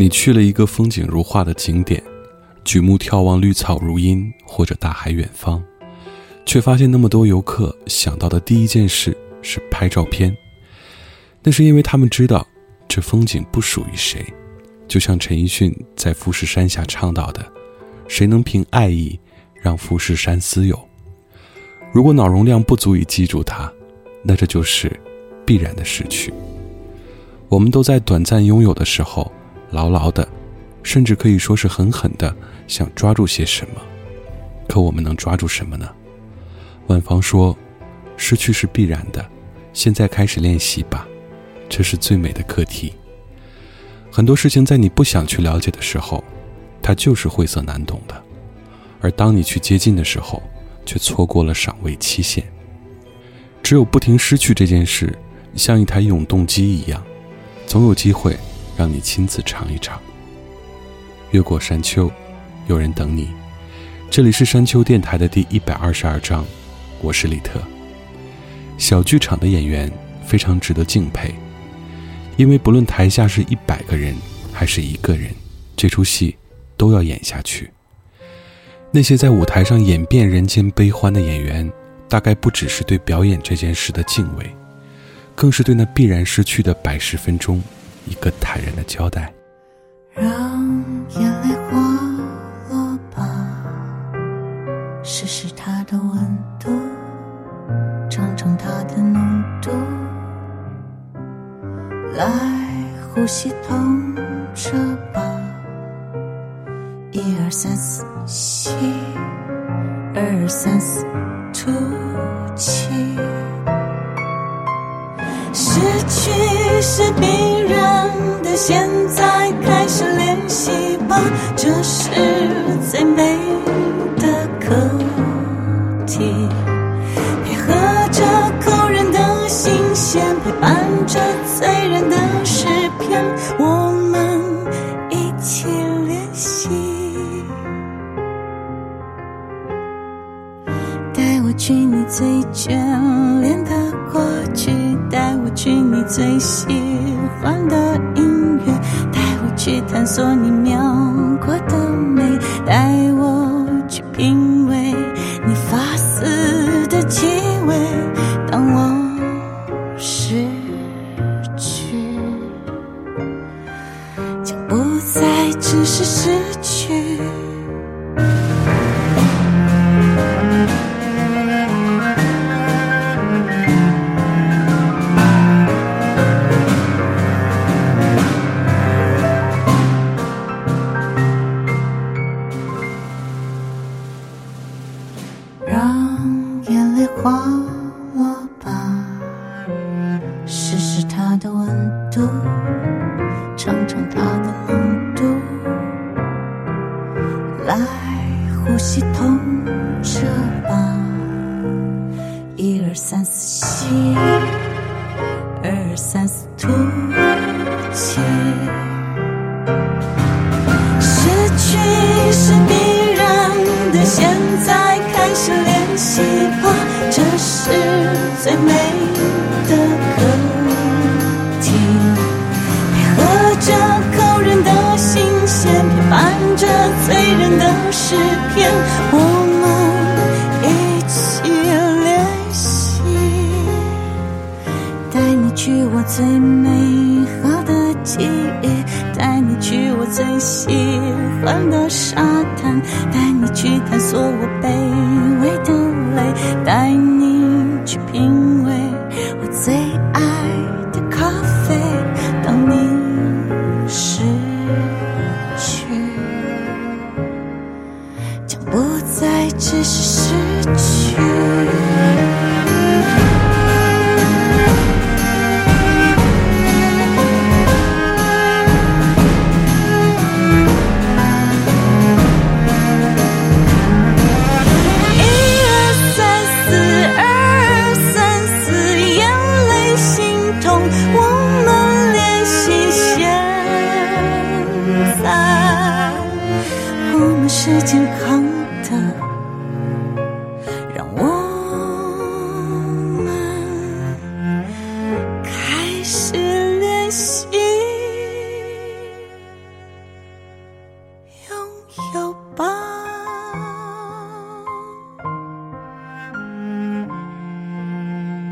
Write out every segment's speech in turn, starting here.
你去了一个风景如画的景点，举目眺望绿草如茵或者大海远方，却发现那么多游客想到的第一件事是拍照片。那是因为他们知道这风景不属于谁，就像陈奕迅在富士山下唱到的：“谁能凭爱意让富士山私有？”如果脑容量不足以记住它，那这就是必然的失去。我们都在短暂拥有的时候。牢牢的，甚至可以说是狠狠的想抓住些什么，可我们能抓住什么呢？万芳说：“失去是必然的，现在开始练习吧，这是最美的课题。”很多事情在你不想去了解的时候，它就是晦涩难懂的；而当你去接近的时候，却错过了赏味期限。只有不停失去这件事，像一台永动机一样，总有机会。让你亲自尝一尝。越过山丘，有人等你。这里是山丘电台的第一百二十二章，我是李特。小剧场的演员非常值得敬佩，因为不论台下是一百个人还是一个人，这出戏都要演下去。那些在舞台上演遍人间悲欢的演员，大概不只是对表演这件事的敬畏，更是对那必然失去的百十分钟。一个坦然的交代。让眼泪滑落吧，试试它的温度，尝尝它的浓度。来呼吸痛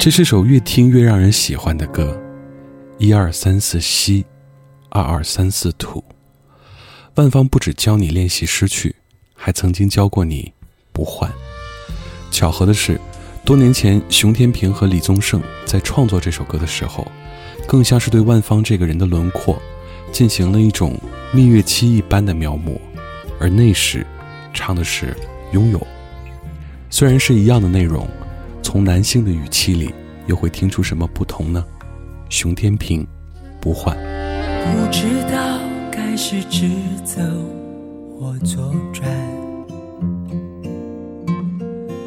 这是首越听越让人喜欢的歌，一二三四吸，二二三四吐。万芳不止教你练习失去，还曾经教过你不换。巧合的是，多年前熊天平和李宗盛在创作这首歌的时候，更像是对万芳这个人的轮廓进行了一种蜜月期一般的描摹，而那时唱的是拥有。虽然是一样的内容，从男性的语气里又会听出什么不同呢？熊天平，不换。不知道该是直走或左转，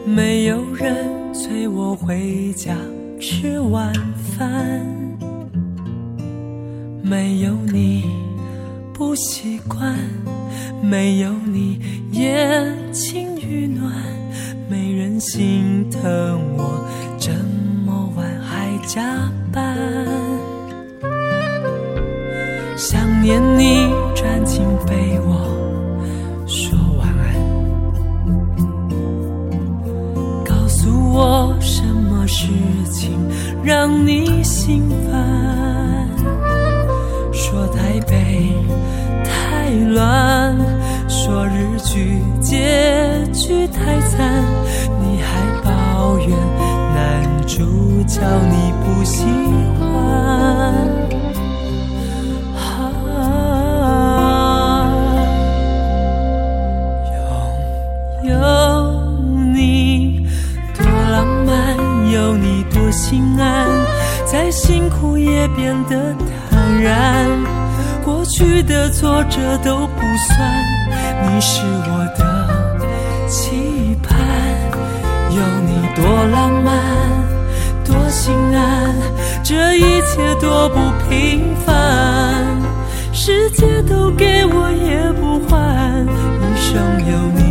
没有人催我回家吃晚饭，没有你不习惯，没有你也情与暖，没人心疼我这么晚还加班。想念你，钻进被窝说晚安，告诉我什么事情让你心烦。说台北太乱，说日剧叫你不喜欢。拥有你多浪漫，有你多心安，再辛苦也变得坦然。过去的挫折都不算，你是我的期盼。有你多浪漫，心安，这一切多不平凡。世界都给我也不换，一生有你，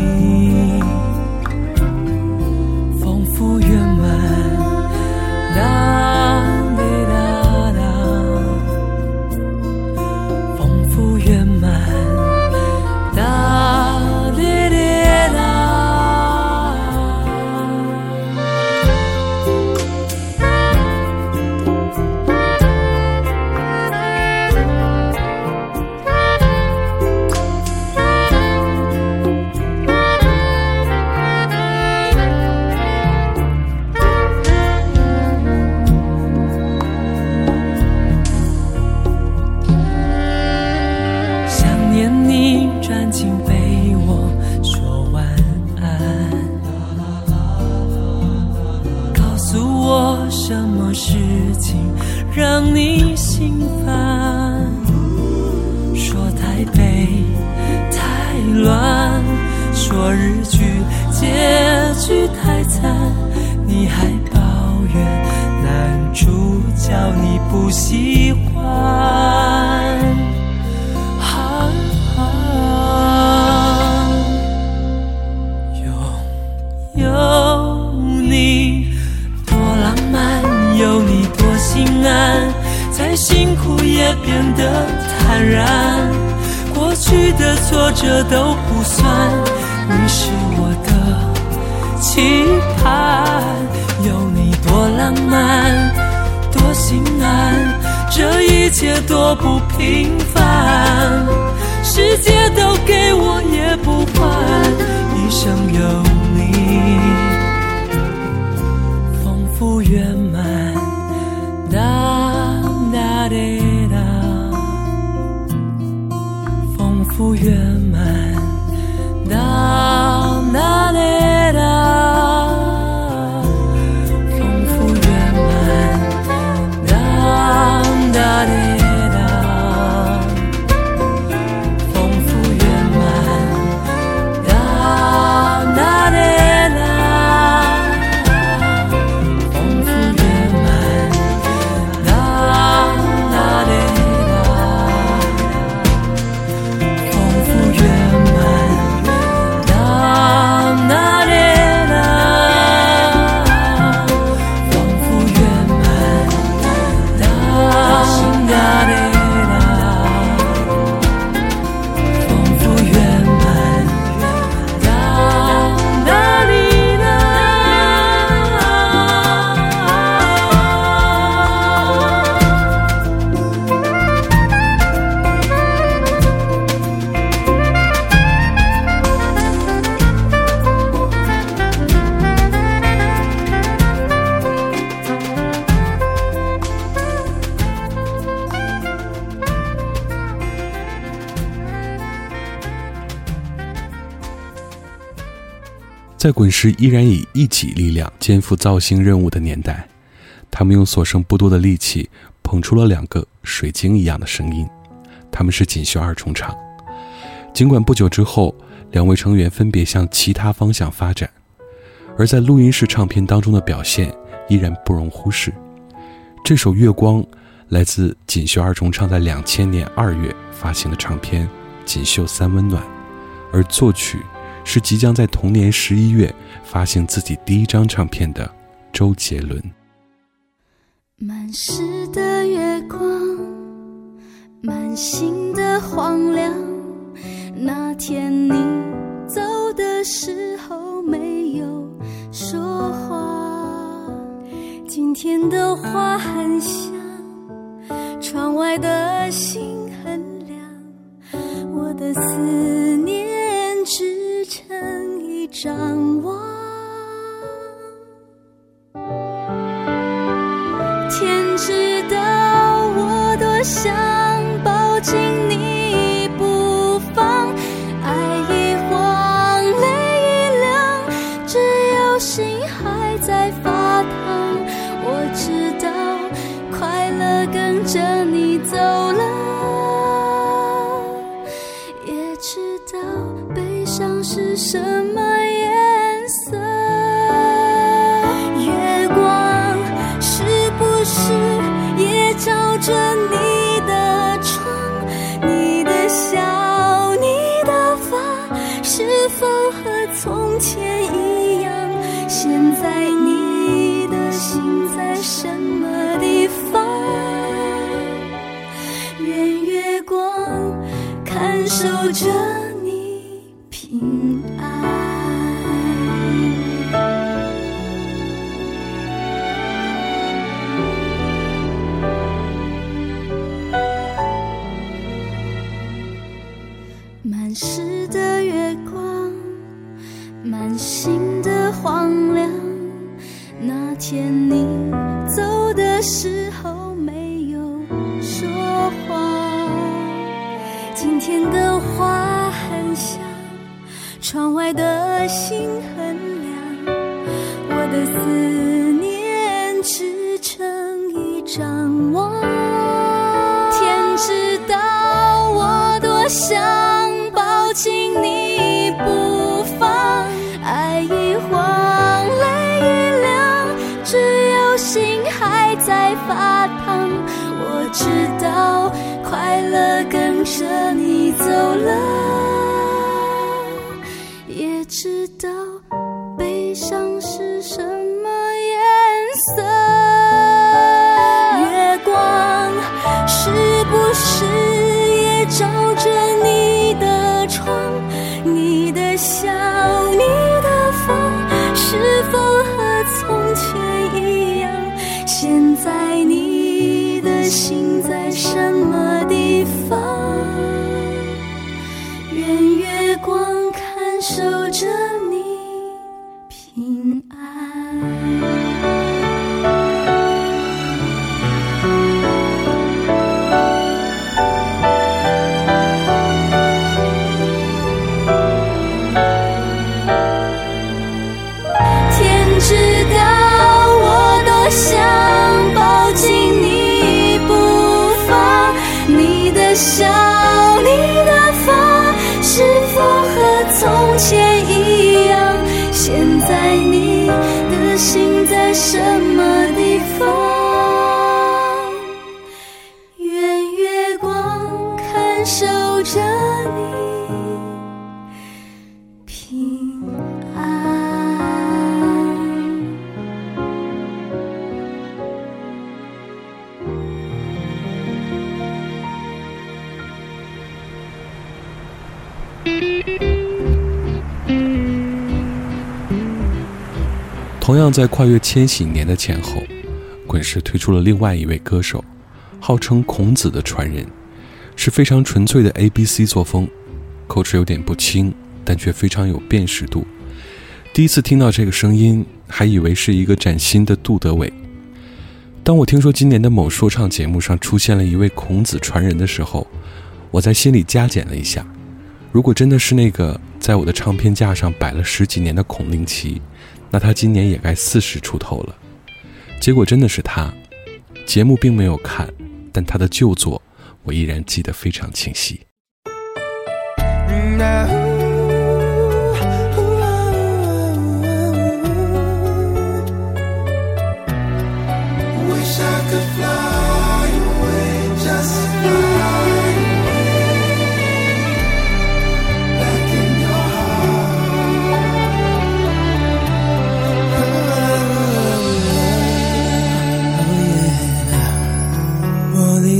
圆满。哒哒滴哒，丰富圆满。在滚石依然以一己力量肩负造星任务的年代，他们用所剩不多的力气捧出了两个水晶一样的声音，他们是锦绣二重唱。尽管不久之后，两位成员分别向其他方向发展，而在录音室唱片当中的表现依然不容忽视。这首《月光》来自锦绣二重唱在两千年二月发行的唱片《锦绣三温暖》，而作曲是即将在同年十一月发行自己第一张唱片的周杰伦。满室的月光，满心的荒凉。那天你走的时候没有说话，今天的花很香，窗外的星很亮，我的思念只织成一张网。天知道我多想抱紧你想是什么到悲伤是什么颜色。月光是不是也照着你的窗？你的笑你的风是否和从前一样现在你的心同样在跨越千禧年的前后，滚石推出了另外一位歌手，号称孔子的传人，是非常纯粹的 A B C 作风，口齿有点不清，但却非常有辨识度。第一次听到这个声音，还以为是一个崭新的杜德伟。当我听说今年的某说唱节目上出现了一位孔子传人的时候，我在心里加减了一下，如果真的是那个在我的唱片架上摆了十几年的孔令奇，那他今年也该四十出头了。结果真的是他，节目并没有看，但他的旧作我依然记得非常清晰。No. 为下个 fly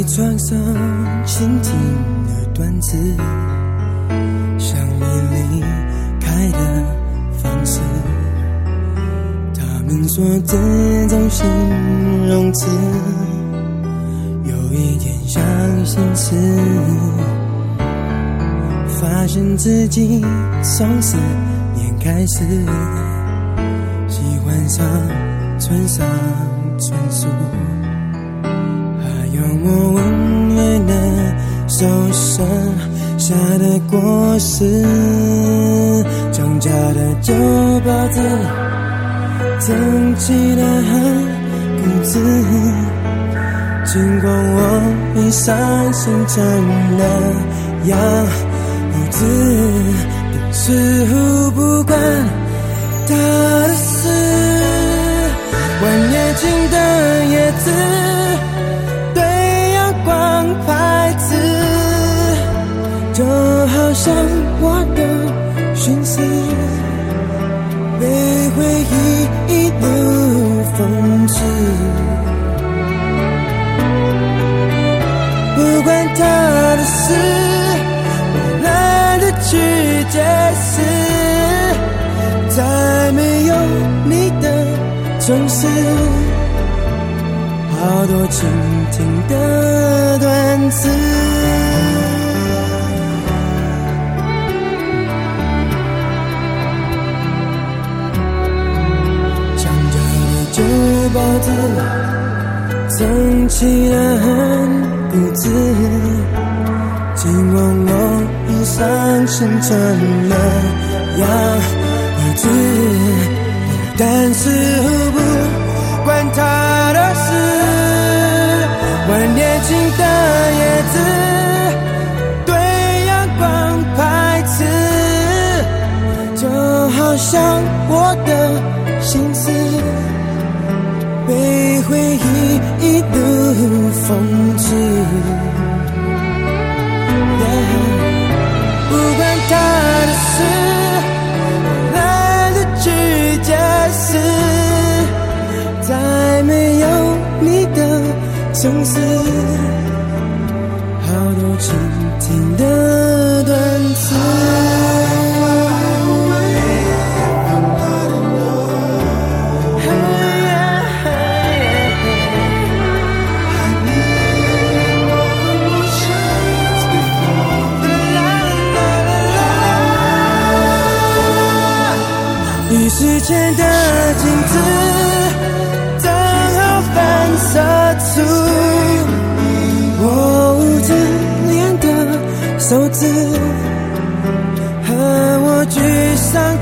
heart. 玻璃窗上倾听的段子，像你离开的方式。他们说这种形容词有一点像心事，发现自己从十年开始喜欢上村上春树，让我温热的手上下的果实，长家的旧包子。整齐的很固执，尽管我已伤心成了样子，但似乎不管他的事。晚夜静的叶子好像我的心思。被回忆一路讽刺，不管他的事，我懒得去解释。在没有你的城市，好多倾听的段子。子，整齐的很固执。尽管我已伤心成了样子，但是不关他的事。晚年轻的叶子对阳光排斥，就好像讽刺。不管他的事，我懒得去解释。在没有你的城市，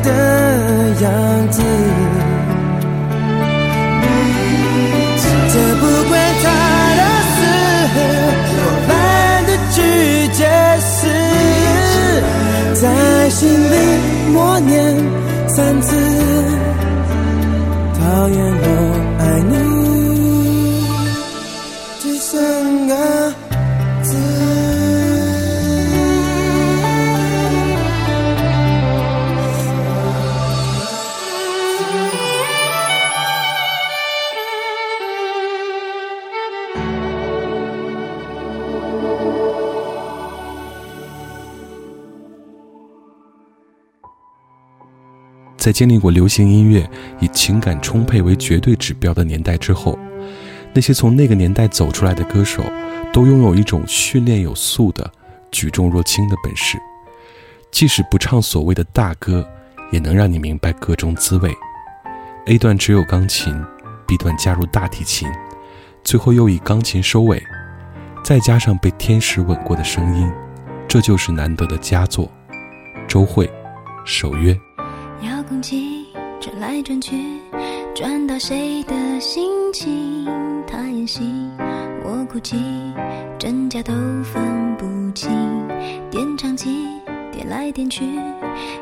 的样子。这不关他的事，我们的句解释，在心里默念。三次讨厌我爱你，只剩个字。在经历过流行音乐以情感充沛为绝对指标的年代之后，那些从那个年代走出来的歌手，都拥有一种训练有素的举重若轻的本事。即使不唱所谓的大歌，也能让你明白歌中滋味。A 段只有钢琴，B 段加入大提琴，最后又以钢琴收尾，再加上被天使吻过的声音，这就是难得的佳作。周蕙，守约。空气转来转去，转到谁的心情？他演戏，我哭泣，真假都分不清。点唱机点来点去，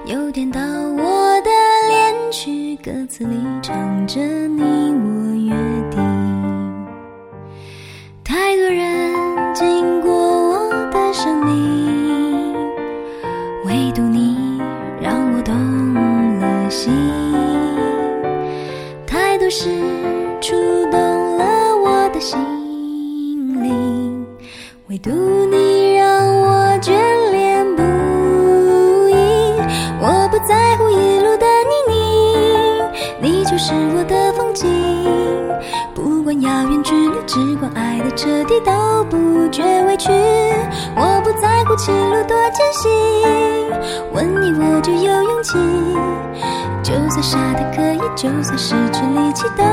又点到我的恋曲，歌词里唱着你我约定。太多人经过我的生命，心。太多事触动了我的心灵，唯独你让我眷恋不已。我不在乎一路的泥泞，你就是我的风景。不管遥远距离，只管爱的彻底，都不觉委屈。我不在乎情路多艰辛，吻你我就有勇气。就算傻的可以，就算失去力气，都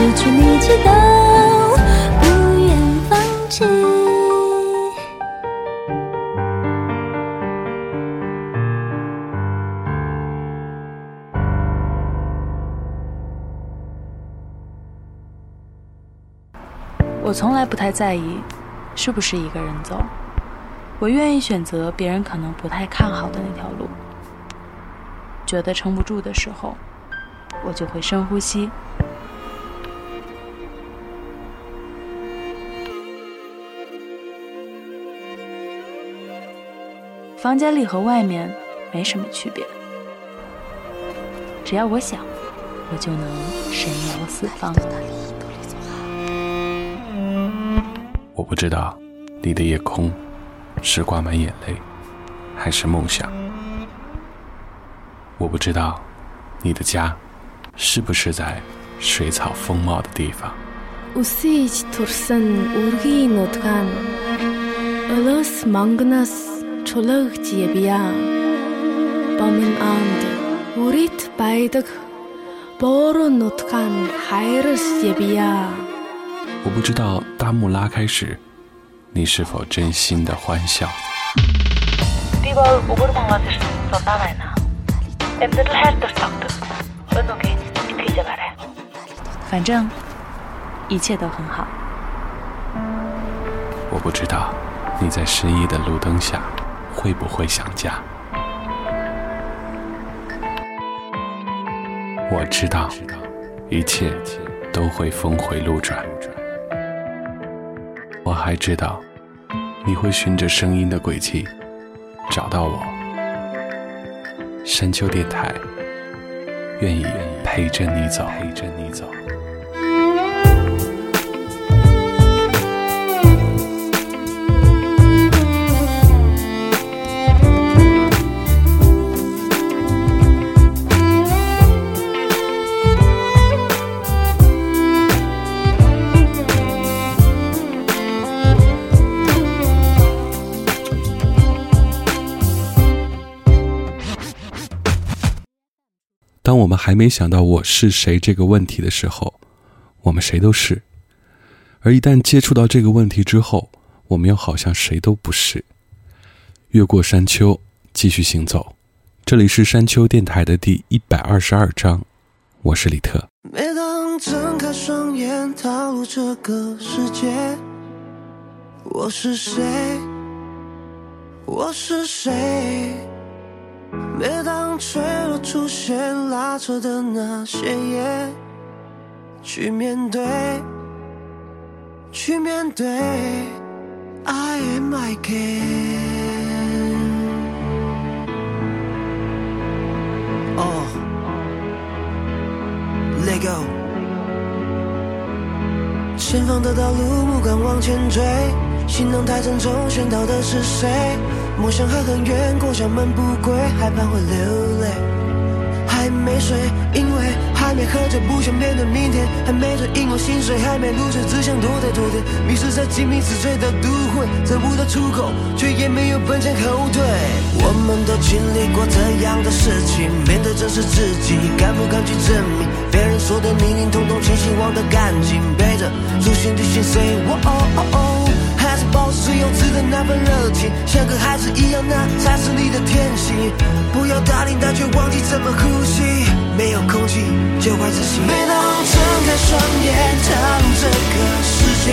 失去力气，都不愿放弃。我从来不太在意是不是一个人走，我愿意选择别人可能不太看好的那条路。觉得撑不住的时候，我就会深呼吸。房间里和外面没什么区别。只要我想，我就能神游四方。我不知道你的夜空是挂满眼泪，还是梦想。我不知道你的家是不是在水草丰茂的地方。Үсэж турсан үргийн нутгаан Өлөөс мангнаас чулуугч явъя. Бомын анд үрит байдаг боору нутгаан хайрс явъя. 我不知道大幕拉开时，你是否真心的欢笑。 Би бол өвөр монгол ирсэн судаа байна. Амьдрал хайр туртагдаг. Өнөөгийн итгэж байгаарай. 反正一切都很好。我不知道你在失意的路灯下 会不会想家。我知道一切都会峰回路转。我还知道你会循着声音的轨迹找到我。山丘电台愿意陪着你走，陪着你走。当我们还没想到我是谁这个问题的时候，我们谁都是；而一旦接触到这个问题之后，我们又好像谁都不是。越过山丘，继续行走。这里是山丘电台的第一百二十二章，我是李特。每当睁开双眼，踏入这个世界，我是谁？我是谁？每当脆弱出现拉扯的那些夜，去面对，去面对，I am I can。哦，Let go。前方的道路，不敢往前追，行囊太沉重，选到的是谁？梦想还很远，过校门不归，害怕会流泪。还没睡，因为还没喝醉，不想面对明天。还没醉，因为心碎，还没入睡，只想躲在昨天。迷失在鸡鸣死罪的都会，找不到出口，却也没有本钱后退。我们都经历过这样的事情，面对真实自己，敢不敢去证明？别人说的命令，统统清醒，忘得干净，背着初心的心碎。哦哦哦。保持幼稚的那份热情，像个孩子一样，那才是你的天性。不要大领大却忘记怎么呼吸，没有空气就会窒息。每当睁开双眼，踏入这个世界，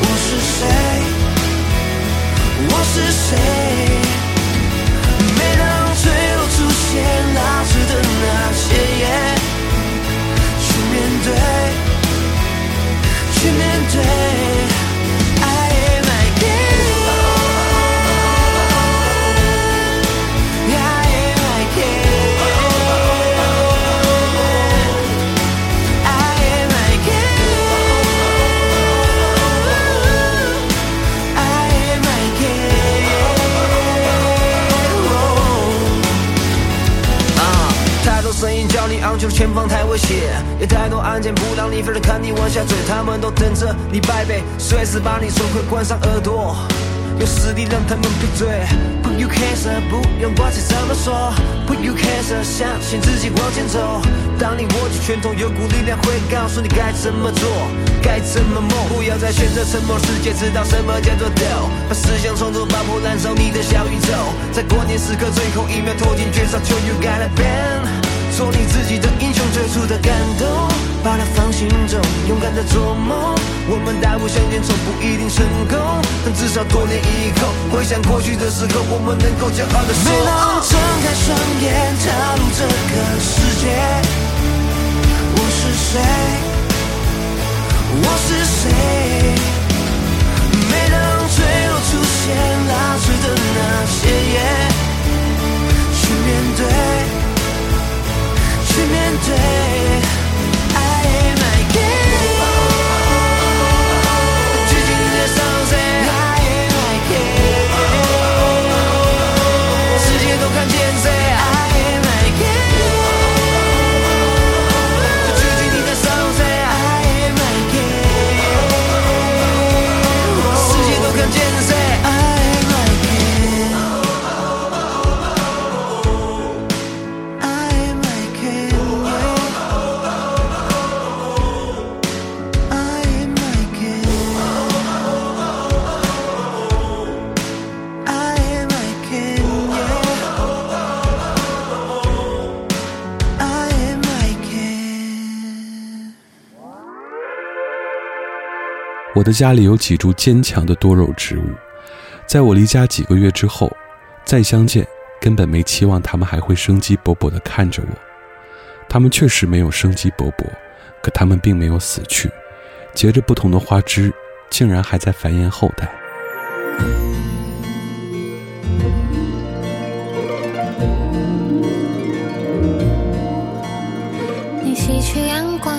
我是谁？我是谁？每当坠落出现拉扯的那些夜，去面对，去面对。前方太危险，有太多案件不让你分的看你往下坠，他们都等着你败北，随时把你손快关上耳朵，用实力让他们闭嘴。Put you cancer，不用管谁怎么说，Put you cancer，相信自己往前走。当你握紧拳头，有股力量会告诉你该怎么做，该怎么梦。不要再选择沉默，世界知道什么叫做斗。把思想冲突，爆破燃烧你的小宇宙，在关键时刻最后一秒拖进绝招，就 You gotta bend。做你自己的英雄，最初的感动，把它放心中，勇敢的做梦。我们大步向前从，不一定成功，但至少多年以后，回想过去的时候，我们能够骄傲的说。我的家里有几株坚强的多肉植物，在我离家几个月之后，再相见，根本没期望它们还会生机勃勃地看着我。它们确实没有生机勃勃，可它们并没有死去，结着不同的花枝，竟然还在繁衍后代。你吸取阳光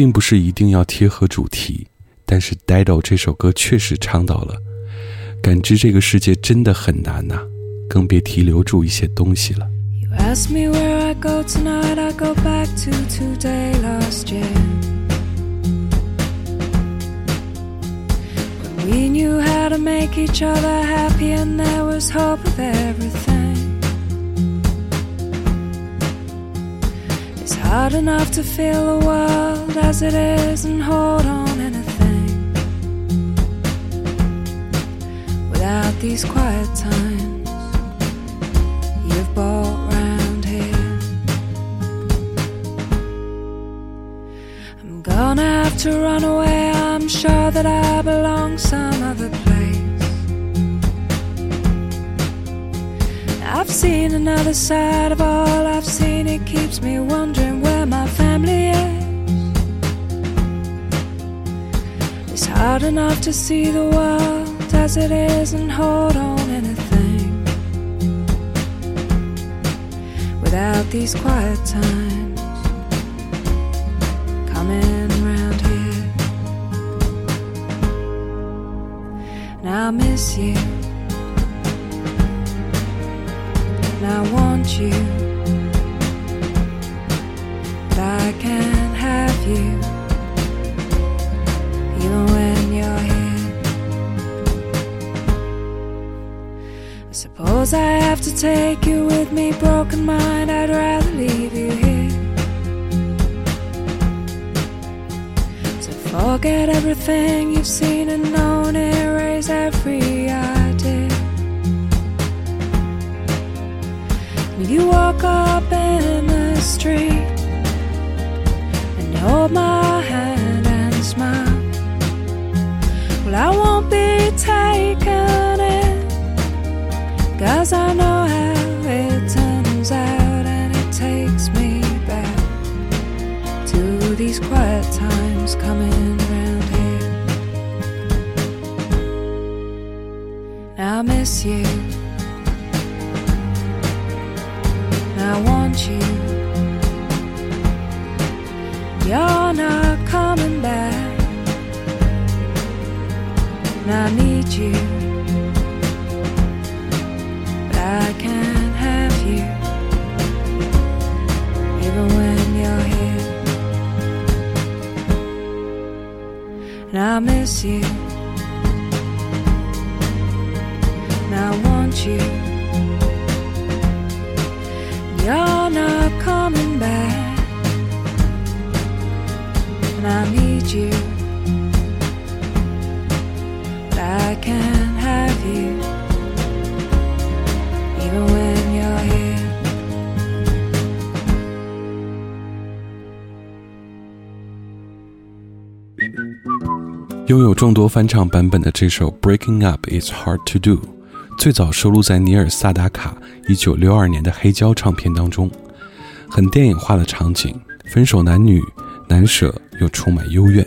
并不是一定要贴合主题，但是《Dido》这首歌确实倡导了，感知这个世界真的很难呐，更别提留住一些东西了。Hard enough to feel the world as it is and hold on anything without these quiet times you've bought round here. I'm gonna have to run away, I'm sure that I belong some other place. Seen another side of all I've seen, it keeps me wondering where my family is. It's hard enough to see the world as it is and hold on anything without these quiet times coming around here. And I miss you, but I can't have you, even when you're here. I suppose I have to take you with me, broken mind. I'd rather leave you here. To forget everything you've seen and known, erase every idea. My hand and smile, well, I won't be taken in. Cause I know I miss you, and I want you. 众多翻唱版本的这首《Breaking Up Is Hard to Do》，最早收录在尼尔·萨达卡1962年的黑胶唱片当中，很电影化的场景，分手男女难舍又充满幽怨。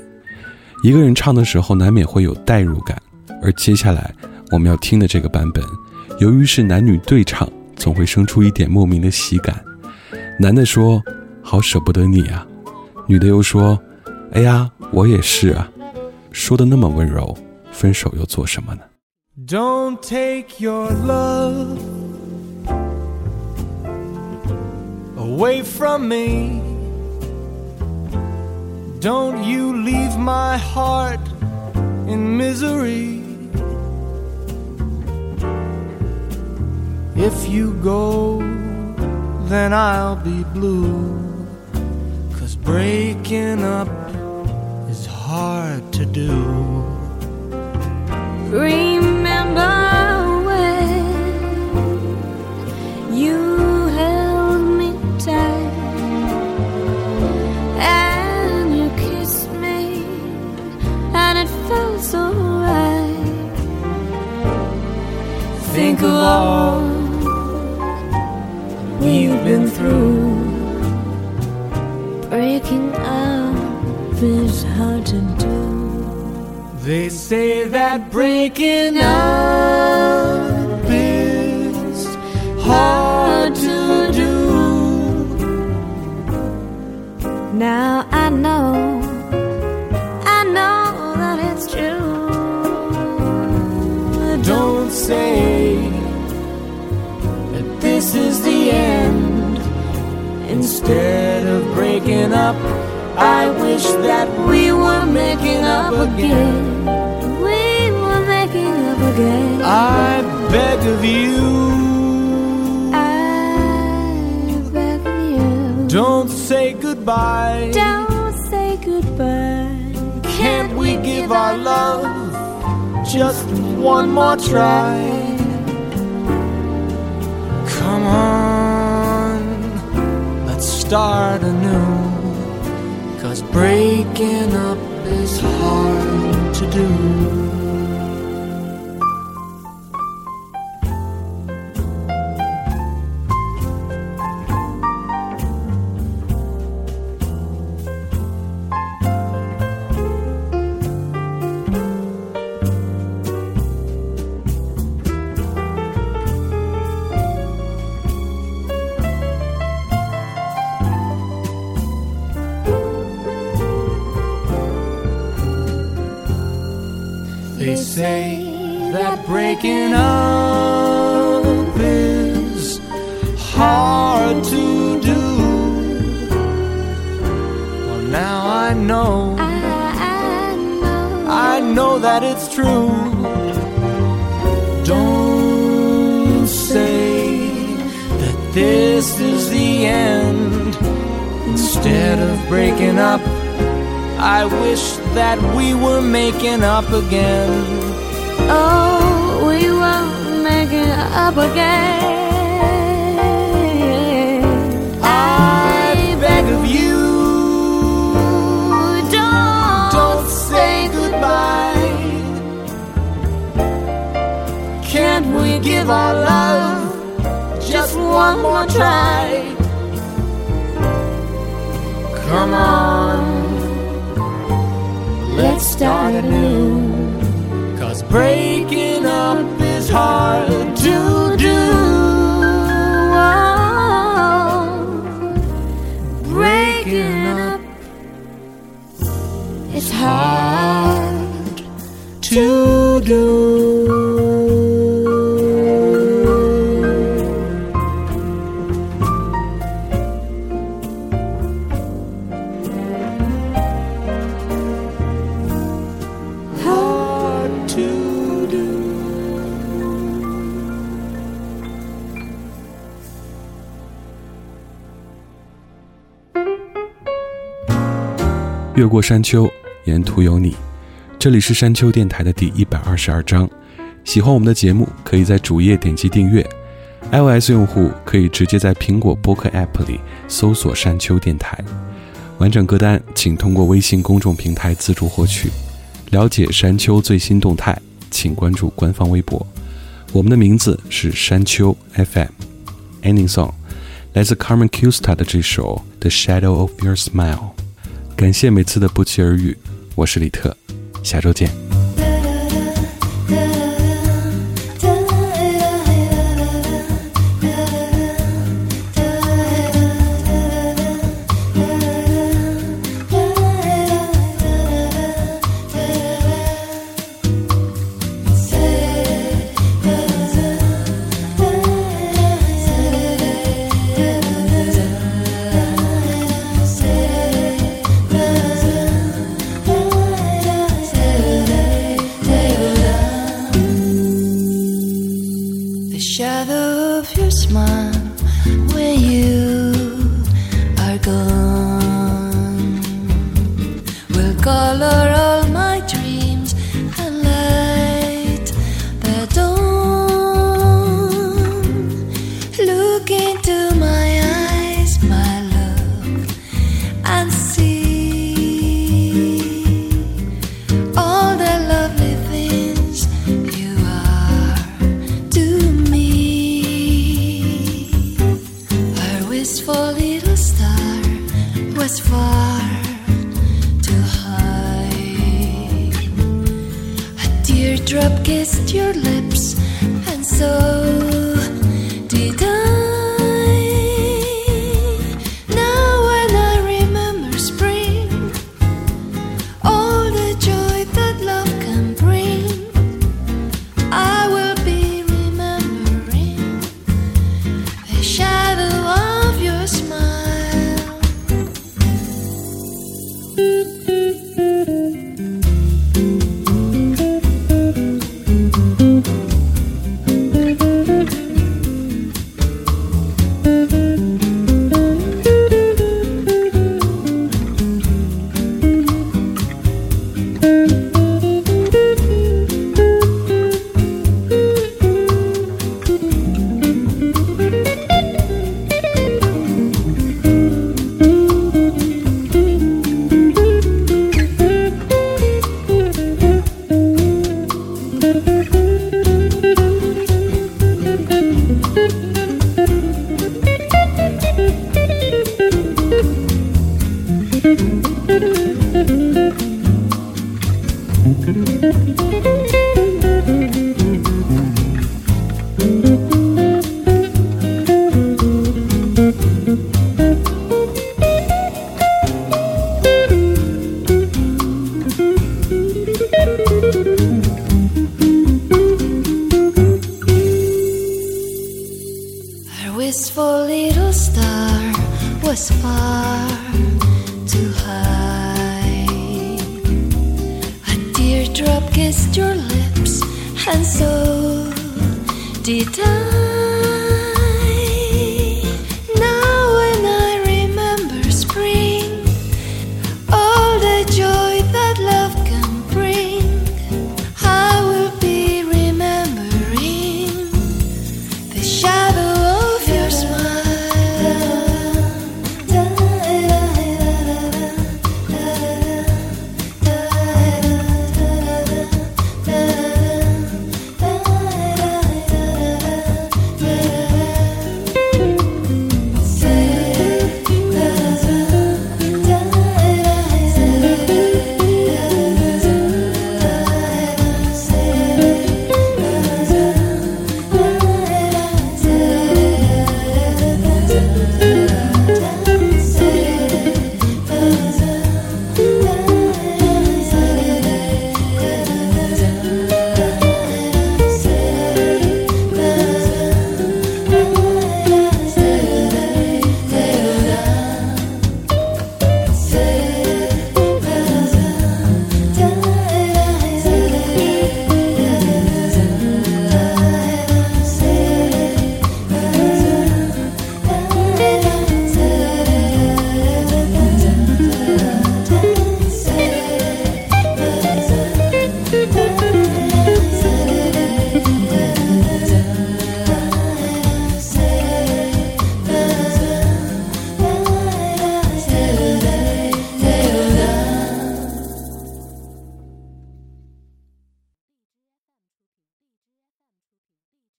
一个人唱的时候，难免会有代入感。而接下来我们要听的这个版本，由于是男女对唱，总会生出一点莫名的喜感。男的说：“好舍不得你啊。”女的又说：“哎呀，我也是啊。”说的那么温柔，分手又做什么呢？ Don't take your love away from me. Don't you leave my heart in misery. If you go, then I'll be blue. Cause breaking up is hard to do. Remember when you held me tight and you kissed me, and it felt so right. Think of all we've been through. Breaking up is hard to do. They say that breaking up is hard to do. Now I know, I know that it's true. Don't say that this is the end. Instead of breaking up, I wish that we were making up again. We were making up again. I beg of you, I beg of you. don't say goodbye. Don't say goodbye. Can't we give our love just one more try? Come on, let's start anew. Cause breaking up is hard to do. Breaking up is hard to do. Well, now I know, I know that it's true. Don't say that this is the end. Instead of breaking up, I wish that we were making up again. Let's start anew. Cause breaking up is hard to 越过山丘，沿途有你。这里是山丘电台的第一百二十二章。喜欢我们的节目，可以在主页点击订阅。iOS 用户可以直接在苹果播客 App 里搜索“山丘电台”。完整歌单请通过微信公众平台自助获取。了解山丘最新动态，请关注官方微博。我们的名字是山丘 FM。Ending song 来自 Carmen Custa 的这首《The Shadow of Your Smile》。感谢每次的不期而遇，我是李特，下周见。